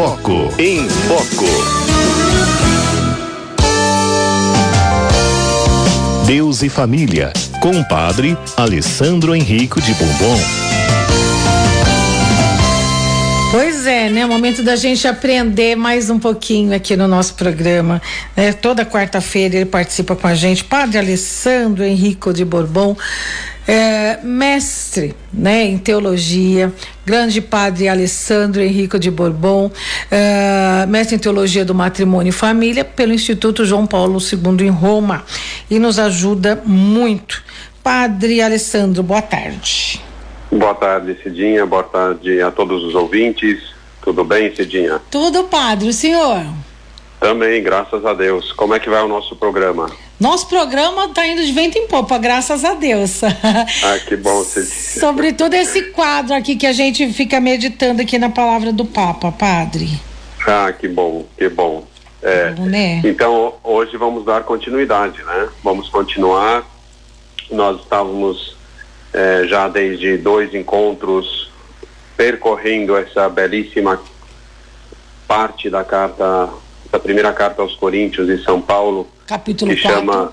Foco. Em Foco. Deus e Família, com o padre Alessandro Henrico de Bombom. Pois é, né? Momento da gente aprender mais um pouquinho aqui no nosso programa. Né? Toda quarta-feira ele participa com a gente, Padre Alessandro Henrico de Bourbon, é, mestre né, em teologia, grande padre Alessandro Henrico de Bourbon, é, mestre em teologia do matrimônio e família pelo Instituto João Paulo II em Roma e nos ajuda muito. Padre Alessandro, boa tarde. Boa tarde, Cidinha. Boa tarde a todos os ouvintes. Tudo bem, Cidinha? Tudo, padre. O senhor? Também, graças a Deus. Como é que vai o nosso programa? Nosso programa está indo de vento em popa, graças a Deus. Ah, que bom, Cidinha. Sobretudo esse quadro aqui que a gente fica meditando aqui na palavra do Papa, padre. Ah, que bom, que bom. É, Bom, né? Então, hoje vamos dar continuidade, né? Vamos continuar. Nós estávamos eh, já desde dois encontros percorrendo essa belíssima parte da carta, da primeira carta aos Coríntios de São Paulo, Capítulo que 4. chama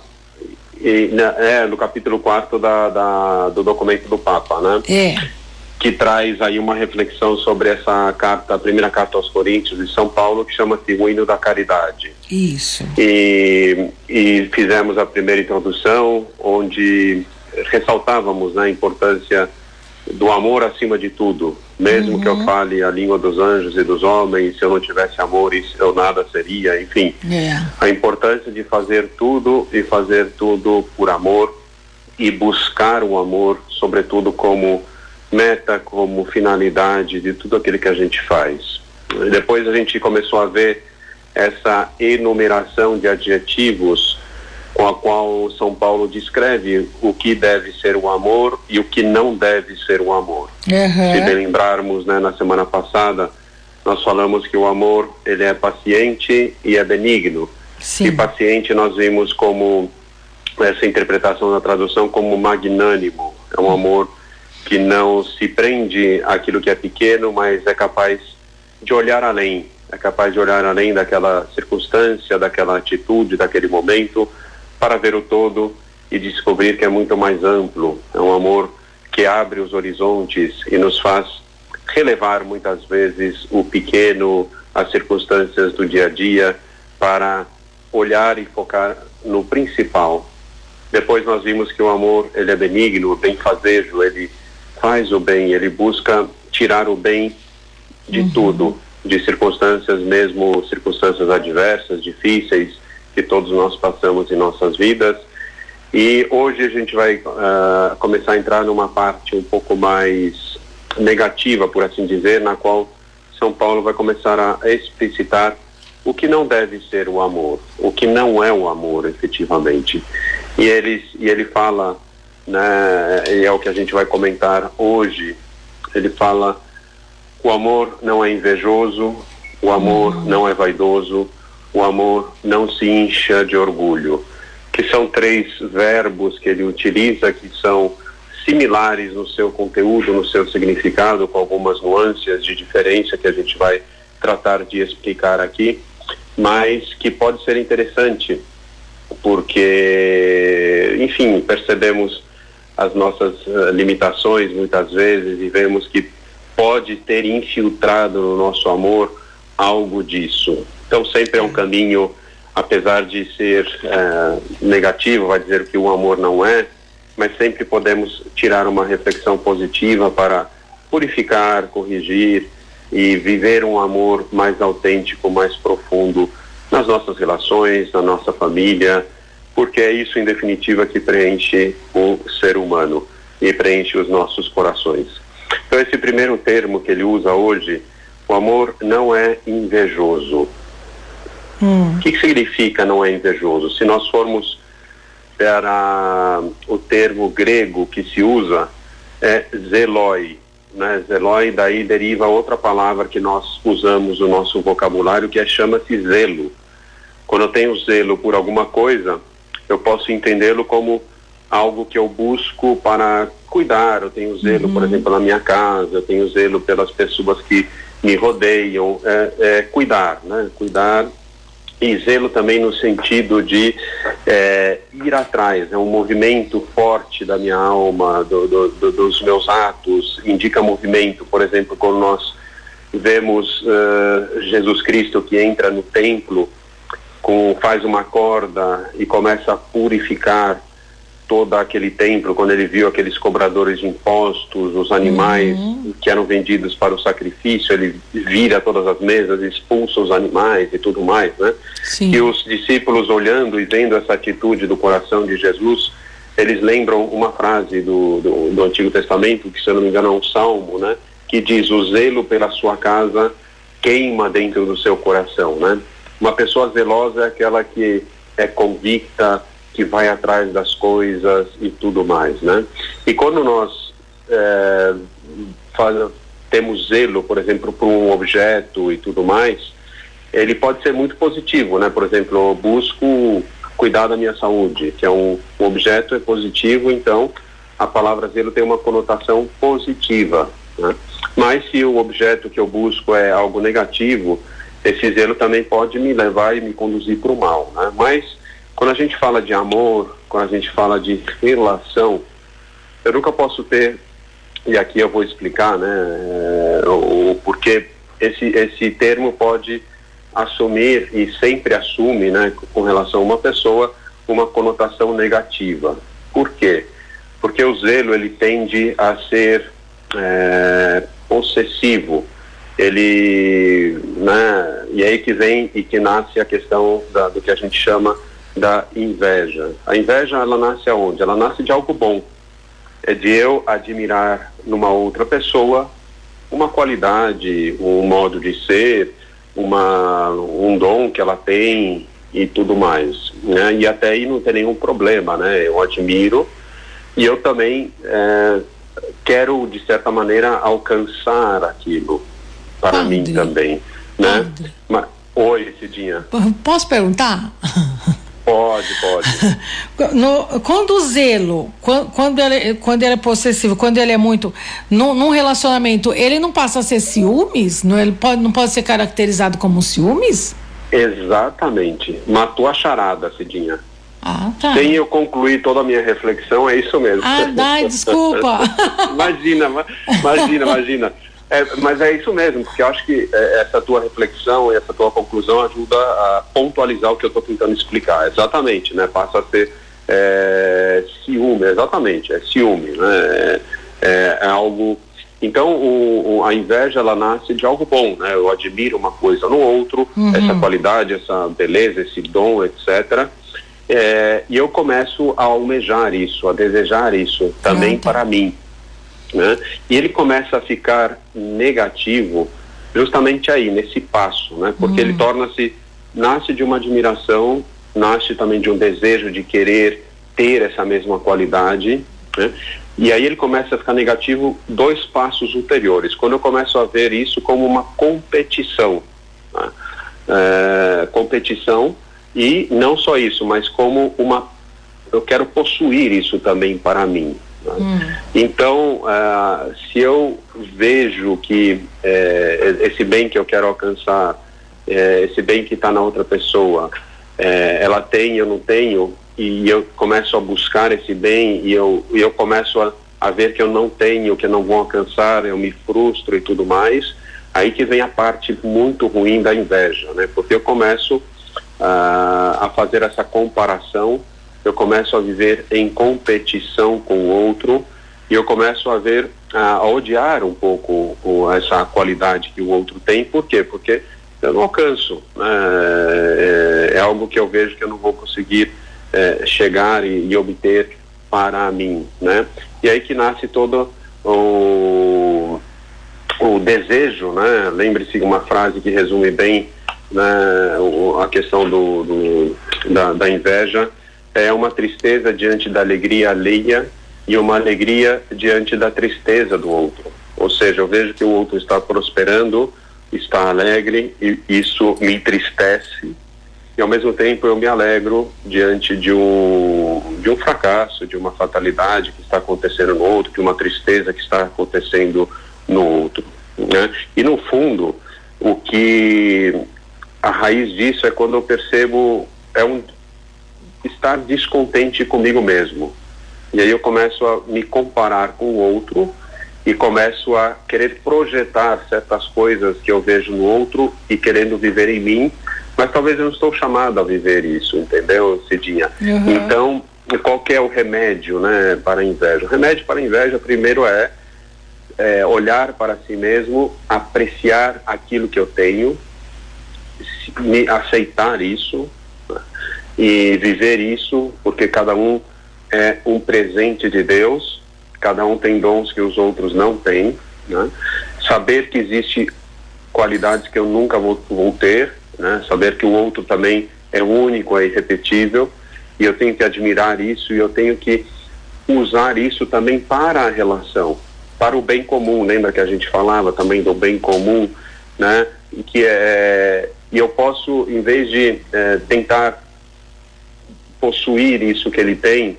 e, na- é no capítulo 4 da, da- do documento do Papa, né? É. que traz aí uma reflexão sobre essa carta, a primeira carta aos Coríntios de São Paulo, que chama-se O Hino da Caridade. Isso. E, e fizemos a primeira introdução, onde ressaltávamos né, a importância do amor acima de tudo. Mesmo que eu fale a língua dos anjos e dos homens, se eu não tivesse amor, isso eu nada seria, enfim. É. A importância de fazer tudo e fazer tudo por amor e buscar o amor, sobretudo como meta, como finalidade de tudo aquilo que a gente faz. E Depois a gente começou a ver essa enumeração de adjetivos com a qual São Paulo descreve o que deve ser o amor e o que não deve ser o amor. Se Aham. bem lembrarmos, né, na semana passada, nós falamos que o amor ele é paciente e é benigno. E Sim. paciente nós vimos como essa interpretação na tradução como magnânimo. É um amor que não se prende àquilo que é pequeno, mas é capaz de olhar além, é capaz de olhar além daquela circunstância, daquela atitude, daquele momento, para ver o todo e descobrir que é muito mais amplo. É um amor que abre os horizontes e nos faz relevar muitas vezes o pequeno, as circunstâncias do dia a dia, para olhar e focar no principal. Depois nós vimos que o amor ele é benigno, benfazejo, ele faz o bem, ele busca tirar o bem de tudo, de circunstâncias mesmo, circunstâncias adversas, difíceis, que todos nós passamos em nossas vidas. E hoje a gente vai ah, começar a entrar numa parte um pouco mais negativa, por assim dizer, na qual São Paulo vai começar a explicitar o que não deve ser o amor, o que não é o amor, efetivamente. E ele, e ele fala, né, e é o que a gente vai comentar hoje, ele fala o amor não é invejoso, o amor não é vaidoso, o amor não se incha de orgulho. Que são três verbos que ele utiliza que são similares no seu conteúdo, no seu significado, com algumas nuances de diferença que a gente vai tratar de explicar aqui, mas que pode ser interessante, porque, enfim, percebemos as nossas eh, limitações muitas vezes e vemos que pode ter infiltrado no nosso amor algo disso. Então sempre é um caminho, apesar de ser eh, negativo, vai dizer que o amor não é, mas sempre podemos tirar uma reflexão positiva para purificar, corrigir e viver um amor mais autêntico, mais profundo nas nossas relações, na nossa família, porque é isso em definitiva que preenche o ser humano e preenche os nossos corações. Então esse primeiro termo que ele usa hoje, o amor não é invejoso. O que, que significa não é invejoso? Se nós formos para o termo grego que se usa, é zeloi. Né? Zeloi, daí deriva outra palavra que nós usamos no nosso vocabulário, que é chama-se zelo. Quando eu tenho zelo por alguma coisa, eu posso entendê-lo como algo que eu busco para cuidar, eu tenho zelo, uhum. por exemplo, na minha casa, eu tenho zelo pelas pessoas que me rodeiam, é, é cuidar, né? Cuidar e zelo também no sentido de é, ir atrás, é um movimento forte da minha alma, do, do, do, dos meus atos, indica movimento, por exemplo, quando nós vemos uh, Jesus Cristo que entra no templo, com, faz uma corda e começa a purificar todo aquele templo, quando ele viu aqueles cobradores de impostos, os animais uhum. que eram vendidos para o sacrifício, ele vira todas as mesas, expulsa os animais e tudo mais, né? Sim. E os discípulos olhando e vendo essa atitude do coração de Jesus, eles lembram uma frase do, do, do Antigo Testamento, que se eu não me engano é um salmo, né? Que diz, o zelo pela sua casa queima dentro do seu coração, né? Uma pessoa zelosa é aquela que é convicta, que vai atrás das coisas e tudo mais, né? E quando nós é, faz, temos zelo, por exemplo, por um objeto e tudo mais, ele pode ser muito positivo, né? Por exemplo, eu busco cuidar da minha saúde, que é um, um objeto é positivo, então a palavra zelo tem uma conotação positiva, né? Mas se o objeto que eu busco é algo negativo, esse zelo também pode me levar e me conduzir para o mal, né? Mas quando a gente fala de amor, quando a gente fala de relação, eu nunca posso ter, e aqui eu vou explicar, né, é, o, o porquê esse, esse termo pode assumir e sempre assume, né, com relação a uma pessoa, uma conotação negativa. Por quê? Porque o zelo ele tende a ser é, possessivo. Ele, né, e aí que vem e que nasce a questão da, do que a gente chama da inveja. A inveja, ela nasce aonde? Ela nasce de algo bom. É de eu admirar numa outra pessoa uma qualidade, um modo de ser, uma, um dom que ela tem e tudo mais. Né? E até aí não tem nenhum problema, né? Eu admiro e eu também é, quero, de certa maneira, alcançar aquilo para Padre. mim também. Né? Mas, oi, Cidinha. Posso perguntar? Pode, pode. No, quando o zelo, quando, quando, ele, quando ele é possessivo, quando ele é muito. Num, num, relacionamento, ele não passa a ser ciúmes? Não, ele pode, não pode ser caracterizado como ciúmes? Exatamente. Matou a charada, Cidinha. Ah, tá. Sem eu concluir toda a minha reflexão, é isso mesmo. Ah, dai, desculpa. imagina, imagina, imagina. É, mas é isso mesmo, porque eu acho que é, essa tua reflexão e essa tua conclusão ajuda a pontualizar o que eu estou tentando explicar. Exatamente, né? Passa a ser é, ciúme, exatamente, é ciúme, né? É, é algo. Então, o, o, a inveja ela nasce de algo bom, né? Eu admiro uma coisa no outro, uhum. essa qualidade, essa beleza, esse dom, etc. É, e eu começo a almejar isso, a desejar isso também ah, tá. para mim né? E ele começa a ficar negativo justamente aí, nesse passo, né? Porque ele hum. torna-se, nasce de uma admiração, nasce também de um desejo de querer ter essa mesma qualidade, né? E aí ele começa a ficar negativo dois passos ulteriores. Quando eu começo a ver isso como uma competição, né? é, competição e não só isso, mas como uma eu quero possuir isso também para mim. Hum. Então, uh, se eu vejo que uh, esse bem que eu quero alcançar, uh, esse bem que está na outra pessoa, eh, ela tem, eu não tenho, e eu começo a buscar esse bem e eu, e eu começo a, a ver que eu não tenho, que eu não vou alcançar, eu me frustro e tudo mais, aí que vem a parte muito ruim da inveja, né? Porque eu começo uh, a fazer essa comparação eu começo a viver em competição com o outro e eu começo a ver, a, odiar um pouco o, essa qualidade que o outro tem. Por quê? Porque eu não alcanço. Né? É, é, algo que eu vejo que eu não vou conseguir é, chegar e, e, obter para mim, né? E aí que nasce todo o, o desejo, né? Lembre-se uma frase que resume bem né, a questão do, do da, da inveja é uma tristeza diante da alegria alheia e uma alegria diante da tristeza do outro. Ou seja, eu vejo que o outro está prosperando, está alegre e isso me entristece e ao mesmo tempo eu me alegro diante de um de um fracasso, de uma fatalidade que está acontecendo no outro, de uma tristeza que está acontecendo no outro, né? E no fundo, o que a raiz disso é quando eu percebo é um estar descontente comigo mesmo. E aí eu começo a me comparar com o outro e começo a querer projetar certas coisas que eu vejo no outro e querendo viver em mim, mas talvez eu não estou chamado a viver isso, entendeu, Cidinha? Uhum. Então, qual que é o remédio, né, para a inveja? O remédio para a inveja, primeiro é, é olhar para si mesmo, apreciar aquilo que eu tenho, me aceitar isso né, e viver isso, porque cada um é um presente de Deus cada um tem dons que os outros não têm, né? Saber que existe qualidades que eu nunca vou, vou ter, né? Saber que o outro também é único, é irrepetível, e eu tenho que admirar isso e eu tenho que usar isso também para a relação, para o bem comum. Lembra que a gente falava também do bem comum, né? E que é e eu posso, em vez de é, tentar possuir isso que ele tem,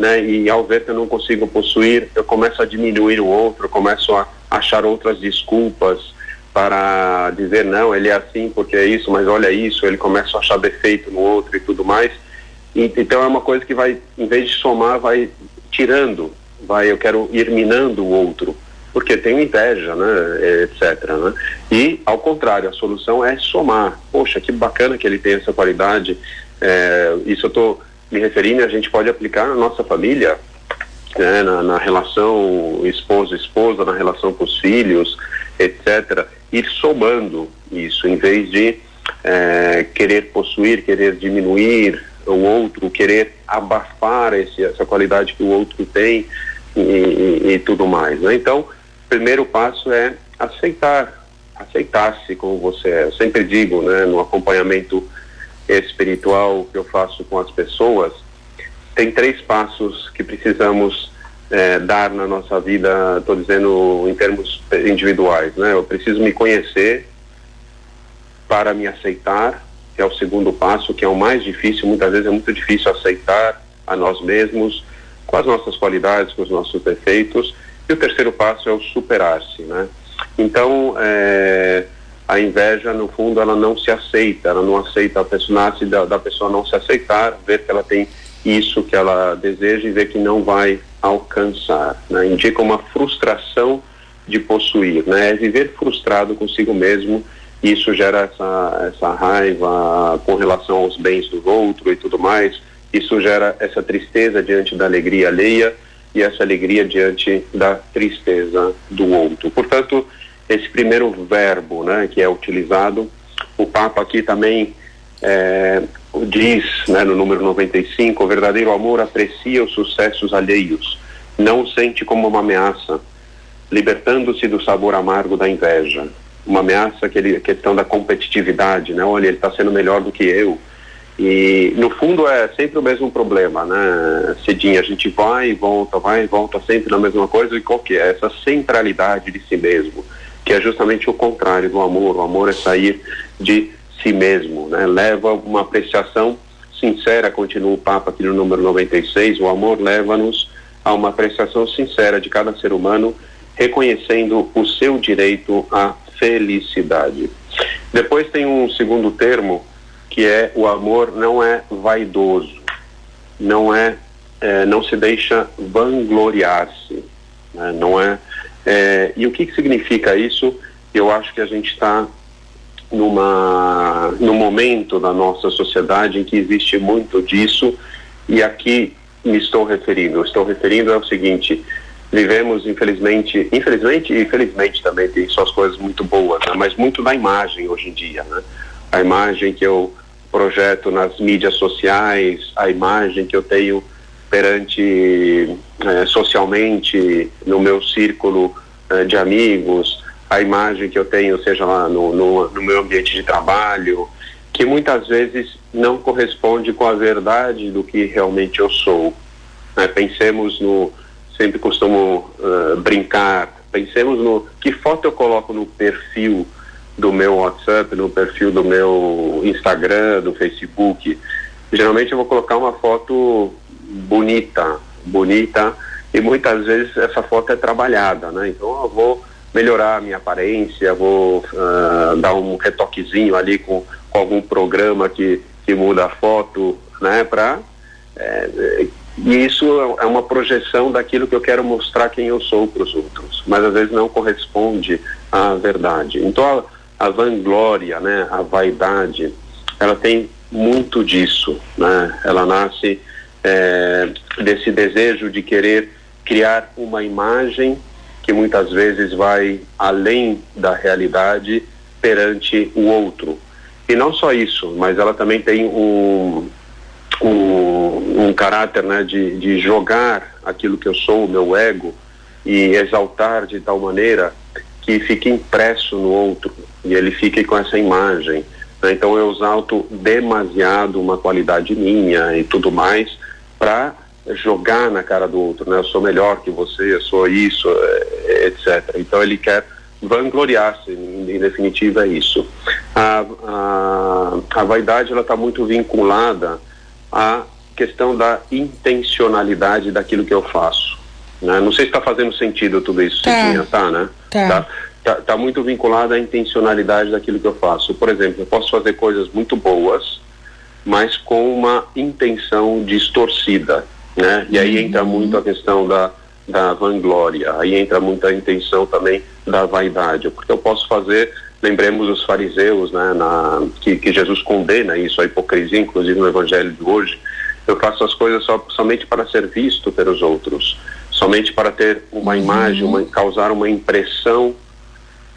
né? E ao ver que eu não consigo possuir, eu começo a diminuir o outro, começo a achar outras desculpas para dizer não, ele é assim porque é isso, mas olha isso, ele começa a achar defeito no outro e tudo mais. E, então é uma coisa que vai, em vez de somar, vai tirando, vai, eu quero ir minando o outro, porque tenho inveja, né, etc. Né? E ao contrário, a solução é somar. Poxa, que bacana que ele tem essa qualidade. É, isso eu estou me referindo, a gente pode aplicar na nossa família, né, na, na, relação esposo-esposa, na relação com os filhos, etc. Ir somando isso, em vez de é, querer possuir, querer diminuir o outro, querer abafar esse, essa qualidade que o outro tem e, e, e tudo mais. Né? Então, o primeiro passo é aceitar, aceitar-se como você é. Eu sempre digo, né, no acompanhamento espiritual que eu faço com as pessoas, tem três passos que precisamos é, dar na nossa vida, estou dizendo em termos individuais, né? Eu preciso me conhecer para me aceitar, que é o segundo passo, que é o mais difícil, muitas vezes é muito difícil aceitar a nós mesmos, com as nossas qualidades, com os nossos defeitos, e o terceiro passo é o superar-se, né? Então, é, a inveja, no fundo, ela não se aceita, ela não aceita a pessoa, nasce da, da pessoa não se aceitar, ver que ela tem isso que ela deseja e ver que não vai alcançar, né? Indica uma frustração de possuir, né? É viver frustrado consigo mesmo, isso gera essa, essa raiva com relação aos bens do outro e tudo mais, isso gera essa tristeza diante da alegria alheia e essa alegria diante da tristeza do outro. Portanto, esse primeiro verbo, né, que é utilizado. O Papa aqui também é, diz, né, no número 95, o verdadeiro amor aprecia os sucessos alheios, não sente como uma ameaça, libertando-se do sabor amargo da inveja. Uma ameaça, aquele questão da competitividade, né? Olha, ele está sendo melhor do que eu. E no fundo é sempre o mesmo problema, né? Cedinha, a gente vai e volta, vai e volta sempre na mesma coisa e qual que é? Essa centralidade de si mesmo que é justamente o contrário do amor. O amor é sair de si mesmo, né? Leva uma apreciação sincera, continua o Papa aqui no número 96, o amor leva-nos a uma apreciação sincera de cada ser humano, reconhecendo o seu direito à felicidade. Depois tem um segundo termo, que é o amor não é vaidoso, não é, é não se deixa vangloriar-se, né? não é é, e o que, que significa isso? Eu acho que a gente está numa num momento da nossa sociedade em que existe muito disso e aqui me estou referindo. Estou referindo ao seguinte: vivemos infelizmente, infelizmente e infelizmente também tem suas coisas muito boas, né? mas muito da imagem hoje em dia, né? A imagem que eu projeto nas mídias sociais, a imagem que eu tenho perante é, socialmente no meu círculo é, de amigos, a imagem que eu tenho, seja lá no, no, no, meu ambiente de trabalho, que muitas vezes não corresponde com a verdade do que realmente eu sou. Né? Pensemos no, sempre costumo uh, brincar, pensemos no que foto eu coloco no perfil do meu WhatsApp, no perfil do meu Instagram, do Facebook, geralmente eu vou colocar uma foto bonita, bonita, e muitas vezes essa foto é trabalhada, né? Então eu vou melhorar a minha aparência, vou uh, dar um retoquezinho ali com, com, algum programa que, que muda a foto, né? Pra, é, e isso é uma projeção daquilo que eu quero mostrar quem eu sou para os outros, mas às vezes não corresponde à verdade. Então a, a vanglória, né? A vaidade, ela tem muito disso, né? Ela nasce é, desse desejo de querer criar uma imagem que muitas vezes vai além da realidade perante o outro. E não só isso, mas ela também tem um, um, um caráter né, de, de jogar aquilo que eu sou, o meu ego, e exaltar de tal maneira que fique impresso no outro e ele fique com essa imagem. Né? Então eu exalto demasiado uma qualidade minha e tudo mais para jogar na cara do outro, né? Eu sou melhor que você, eu sou isso, é, etc. Então ele quer vangloriar-se, em, em definitiva é isso. A, a, a vaidade ela está muito vinculada à questão da intencionalidade daquilo que eu faço. Né? Não sei se está fazendo sentido tudo isso, tá. Cidinha, tá, né? Tá. tá. Tá, tá muito vinculada à intencionalidade daquilo que eu faço. Por exemplo, eu posso fazer coisas muito boas, mas com uma intenção distorcida né? E aí entra muito a questão da, da vanglória, aí entra muito a intenção também da vaidade, porque eu posso fazer, lembremos os fariseus, né, na, que, que Jesus condena isso, a hipocrisia, inclusive no evangelho de hoje, eu faço as coisas só, somente para ser visto pelos outros, somente para ter uma uhum. imagem, uma, causar uma impressão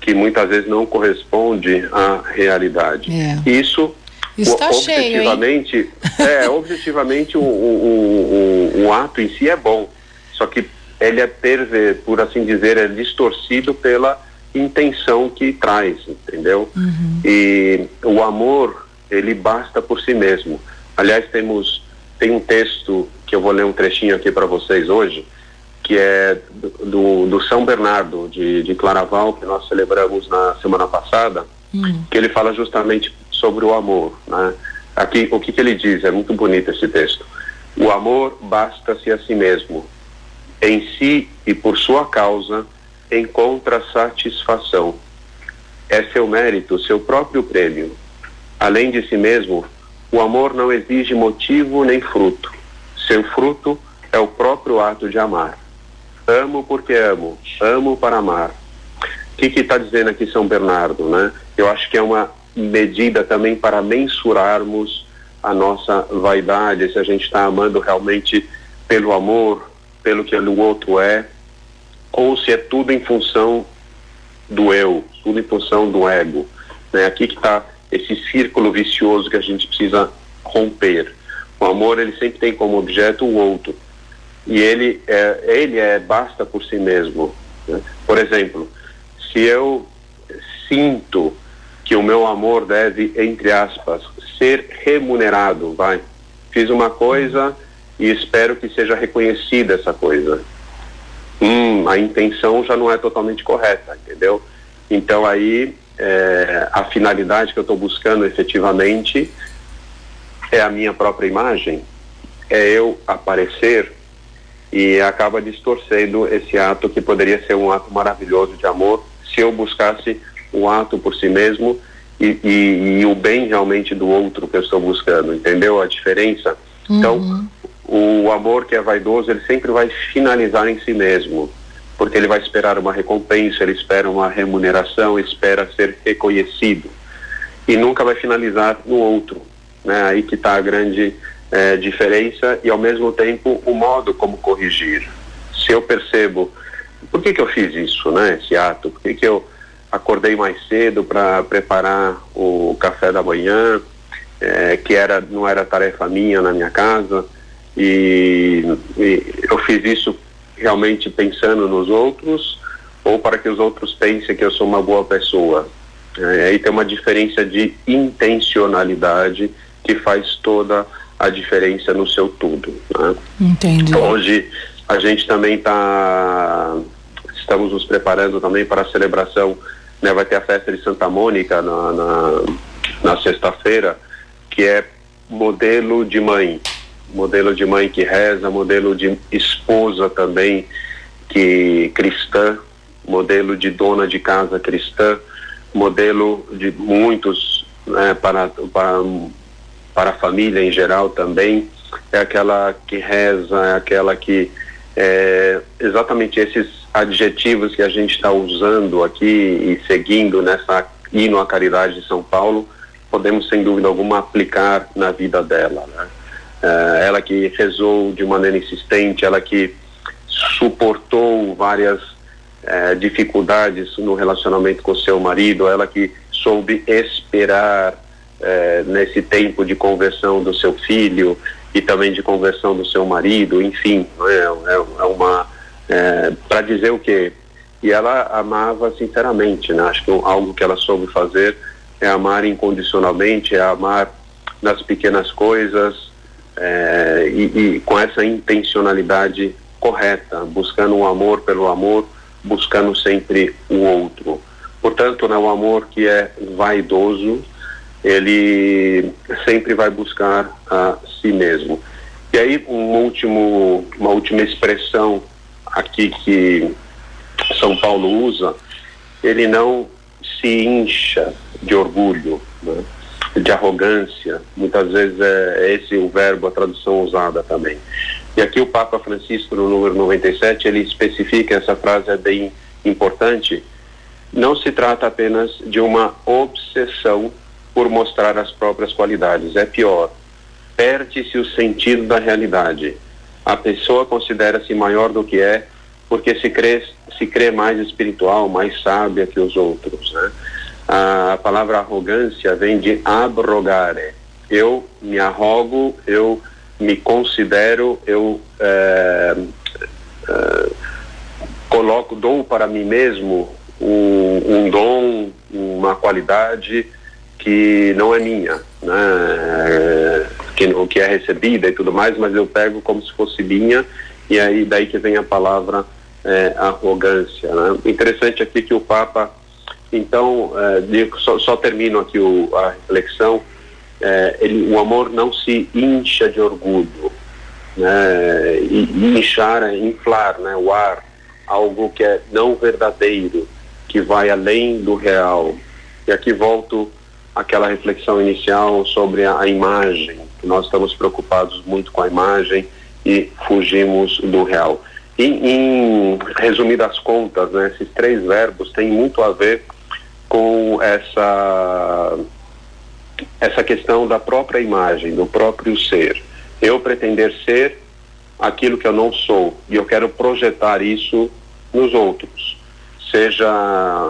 que muitas vezes não corresponde à realidade. É. Isso Está objetivamente, cheio, é, objetivamente o, o, o, o, ato em si é bom, só que ele é perver, por assim dizer, é distorcido pela intenção que traz, entendeu? Uhum. E o amor, ele basta por si mesmo. Aliás, temos tem um texto que eu vou ler um trechinho aqui para vocês hoje, que é do, do São Bernardo de, de Claraval, que nós celebramos na semana passada, uhum. que ele fala justamente sobre o amor. Né? Aqui, o que, que ele diz? É muito bonito esse texto. O amor basta-se a si mesmo. Em si e por sua causa encontra satisfação. É seu mérito, seu próprio prêmio. Além de si mesmo, o amor não exige motivo nem fruto. Seu fruto é o próprio ato de amar. Amo porque amo, amo para amar. O que está dizendo aqui São Bernardo, né? Eu acho que é uma medida também para mensurarmos a nossa vaidade, se a gente está amando realmente pelo amor, pelo que o outro é, ou se é tudo em função do eu, tudo em função do ego. Né? Aqui que está esse círculo vicioso que a gente precisa romper. O amor ele sempre tem como objeto o outro e ele é, ele é basta por si mesmo. Né? Por exemplo, se eu sinto que o meu amor deve, entre aspas, ser remunerado, vai. Fiz uma coisa e espero que seja reconhecida essa coisa. Hum, a intenção já não é totalmente correta, entendeu? Então aí é, a finalidade que eu estou buscando efetivamente é a minha própria imagem, é eu aparecer e acaba distorcendo esse ato que poderia ser um ato maravilhoso de amor se eu buscasse o ato por si mesmo e, e, e, o bem realmente do outro que eu estou buscando, entendeu a diferença? Então, uhum. Então, o amor que é vaidoso, ele sempre vai finalizar em si mesmo, porque ele vai esperar uma recompensa, ele espera uma remuneração, espera ser reconhecido e nunca vai finalizar no outro, né? Aí que está a grande é, diferença e ao mesmo tempo o modo como corrigir. Se eu percebo por que que eu fiz isso, né? Esse ato, por que que eu acordei mais cedo para preparar o café da manhã, é, que era não era tarefa minha na minha casa, e, e, eu fiz isso realmente pensando nos outros ou para que os outros pensem que eu sou uma boa pessoa. É, aí tem uma diferença de intencionalidade que faz toda a diferença no seu tudo. Né? Entendi. Hoje a gente também está estamos nos preparando também para a celebração né, vai ter a festa de Santa Mônica na, na, na sexta-feira, que é modelo de mãe, modelo de mãe que reza, modelo de esposa também que cristã, modelo de dona de casa cristã, modelo de muitos né, para, para, para a família em geral também, é aquela que reza, é aquela que é, exatamente esses adjetivos que a gente está usando aqui e seguindo nessa hino à caridade de São Paulo, podemos sem dúvida alguma aplicar na vida dela. Né? É, ela que rezou de maneira insistente, ela que suportou várias é, dificuldades no relacionamento com seu marido, ela que soube esperar é, nesse tempo de conversão do seu filho e também de conversão do seu marido, enfim, é, é, é uma é, para dizer o quê? E ela amava sinceramente, né? Acho que algo que ela soube fazer é amar incondicionalmente, é amar nas pequenas coisas é, e, e com essa intencionalidade correta, buscando o amor pelo amor, buscando sempre o outro. Portanto, né, o amor que é vaidoso, ele sempre vai buscar a si mesmo. E aí, um último, uma última expressão aqui que São Paulo usa, ele não se incha de orgulho, né? de arrogância. Muitas vezes é, é esse o verbo, a tradução usada também. E aqui o Papa Francisco, no número 97, ele especifica, essa frase é bem importante, não se trata apenas de uma obsessão por mostrar as próprias qualidades, é pior. Perde-se o sentido da realidade. A pessoa considera-se maior do que é porque se crê, se crê mais espiritual, mais sábia que os outros. Né? A palavra arrogância vem de abrogare. Eu me arrogo, eu me considero, eu é, é, coloco, dou para mim mesmo um, um, dom, uma qualidade que não é minha, né? Que, que é recebida e tudo mais, mas eu pego como se fosse minha e aí daí que vem a palavra é, arrogância. Né? Interessante aqui que o Papa, então, é, só, só, termino aqui o, a reflexão, é, ele, o amor não se incha de orgulho, né? E, inchar é inflar, né? O ar, algo que é não verdadeiro, que vai além do real. E aqui volto àquela reflexão inicial sobre a, a imagem, nós estamos preocupados muito com a imagem e fugimos do real. E, em resumidas contas, né, esses três verbos têm muito a ver com essa essa questão da própria imagem, do próprio ser. Eu pretender ser aquilo que eu não sou e eu quero projetar isso nos outros, seja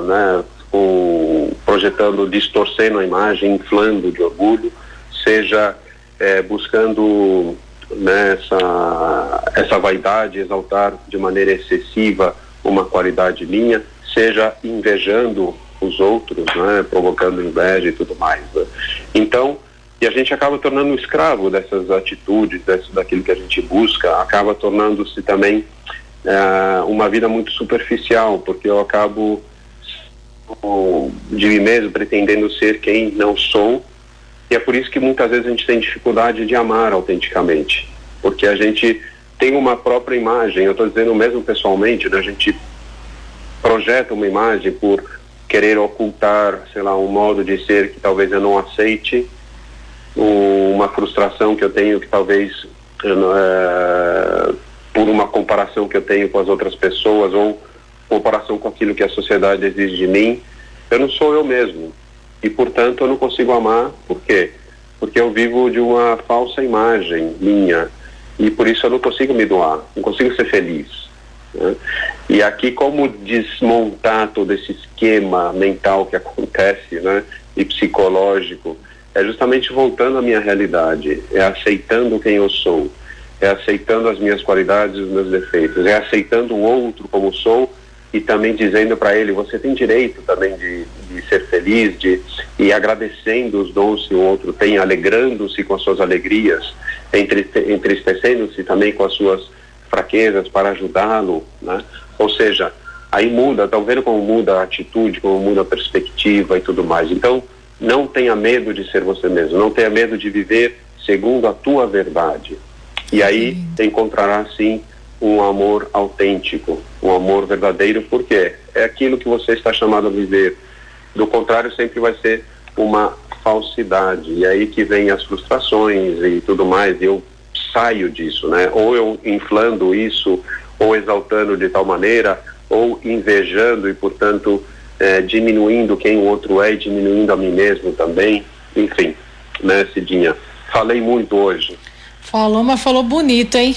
né, com, projetando, distorcendo a imagem, inflando de orgulho, seja é, buscando né, essa, essa vaidade, exaltar de maneira excessiva uma qualidade minha, seja invejando os outros, né, provocando inveja e tudo mais. Né? Então, e a gente acaba tornando escravo dessas atitudes, desse, daquilo que a gente busca, acaba tornando-se também uh, uma vida muito superficial, porque eu acabo de mim mesmo pretendendo ser quem não sou, e é por isso que muitas vezes a gente tem dificuldade de amar autenticamente, porque a gente tem uma própria imagem, eu estou dizendo mesmo pessoalmente, né, a gente projeta uma imagem por querer ocultar, sei lá, um modo de ser que talvez eu não aceite, uma frustração que eu tenho que talvez é, por uma comparação que eu tenho com as outras pessoas ou comparação com aquilo que a sociedade exige de mim, eu não sou eu mesmo e portanto eu não consigo amar. Por quê? Porque eu vivo de uma falsa imagem minha e por isso eu não consigo me doar, não consigo ser feliz. Né? E aqui, como desmontar todo esse esquema mental que acontece, né, e psicológico, é justamente voltando à minha realidade, é aceitando quem eu sou, é aceitando as minhas qualidades e os meus defeitos, é aceitando o outro como sou e também dizendo para ele, você tem direito também de, de ser feliz, de e agradecendo os dons que o outro tem, alegrando-se com as suas alegrias, entristecendo-se também com as suas fraquezas para ajudá-lo, né? Ou seja, aí muda, estão vendo como muda a atitude, como muda a perspectiva e tudo mais. Então, não tenha medo de ser você mesmo, não tenha medo de viver segundo a tua verdade. E aí encontrará sim um amor autêntico, um amor verdadeiro, porque é aquilo que você está chamado a viver. Do contrário, sempre vai ser uma falsidade. E aí que vem as frustrações e tudo mais. E eu saio disso, né? Ou eu inflando isso, ou exaltando de tal maneira, ou invejando e, portanto, é, diminuindo quem o outro é e diminuindo a mim mesmo também. Enfim, né, Cidinha? Falei muito hoje. Falou, mas falou bonito, hein?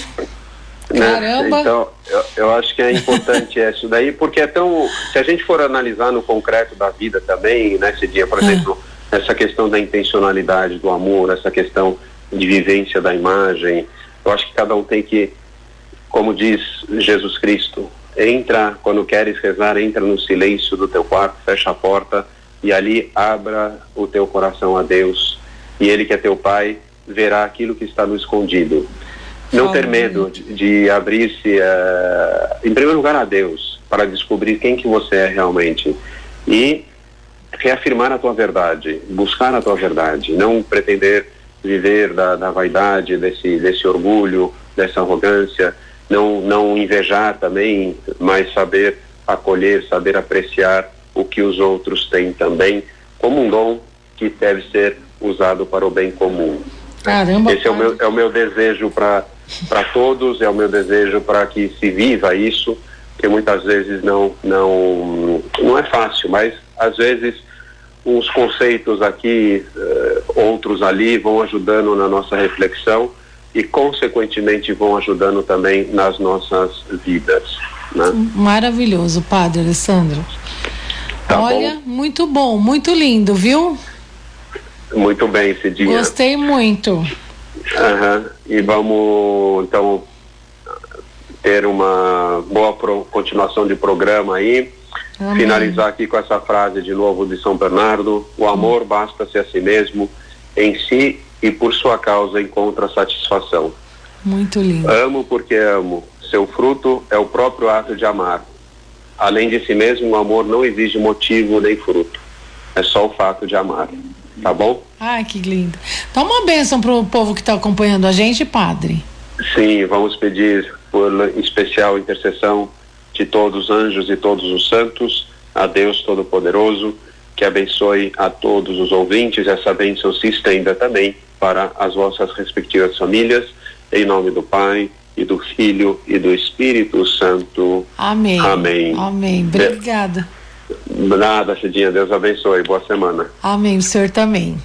Né? Então, eu, eu, acho que é importante isso daí, porque é tão. Se a gente for analisar no concreto da vida também, né, Cidinha, por ah. exemplo, essa questão da intencionalidade do amor, essa questão de vivência da imagem, eu acho que cada um tem que, como diz Jesus Cristo, entra, quando queres rezar, entra no silêncio do teu quarto, fecha a porta e ali abra o teu coração a Deus. E Ele que é teu Pai verá aquilo que está no escondido. Não ter medo de, de abrir-se, uh, em primeiro lugar, a Deus, para descobrir quem que você é realmente. E reafirmar a tua verdade, buscar a tua verdade, não pretender viver da, da vaidade, desse, desse orgulho, dessa arrogância, não, não invejar também, mas saber acolher, saber apreciar o que os outros têm também, como um dom que deve ser usado para o bem comum. Caramba, Esse é o, meu, é o meu desejo para todos, é o meu desejo para que se viva isso, que muitas vezes não, não, não é fácil, mas às vezes uns conceitos aqui, uh, outros ali, vão ajudando na nossa reflexão e, consequentemente, vão ajudando também nas nossas vidas. Né? Maravilhoso, Padre Alessandro. Tá Olha, bom. muito bom, muito lindo, viu? Muito bem, Cidinha. Gostei muito. Uhum. E vamos, então, ter uma boa continuação de programa aí. Amém. Finalizar aqui com essa frase de novo de São Bernardo: o amor basta-se a si mesmo, em si e por sua causa encontra satisfação. Muito lindo. Amo porque amo. Seu fruto é o próprio ato de amar. Além de si mesmo, o amor não exige motivo nem fruto. É só o fato de amar. Tá bom? Ai, que lindo. Dá uma bênção para o povo que está acompanhando a gente, padre. Sim, vamos pedir por especial intercessão de todos os anjos e todos os santos, a Deus Todo-Poderoso, que abençoe a todos os ouvintes. Essa bênção se estenda também para as vossas respectivas famílias, em nome do Pai e do Filho e do Espírito Santo. Amém. Amém. Amém. Obrigada. Nada, Cidinha. Deus abençoe. Boa semana. Amém. O senhor também.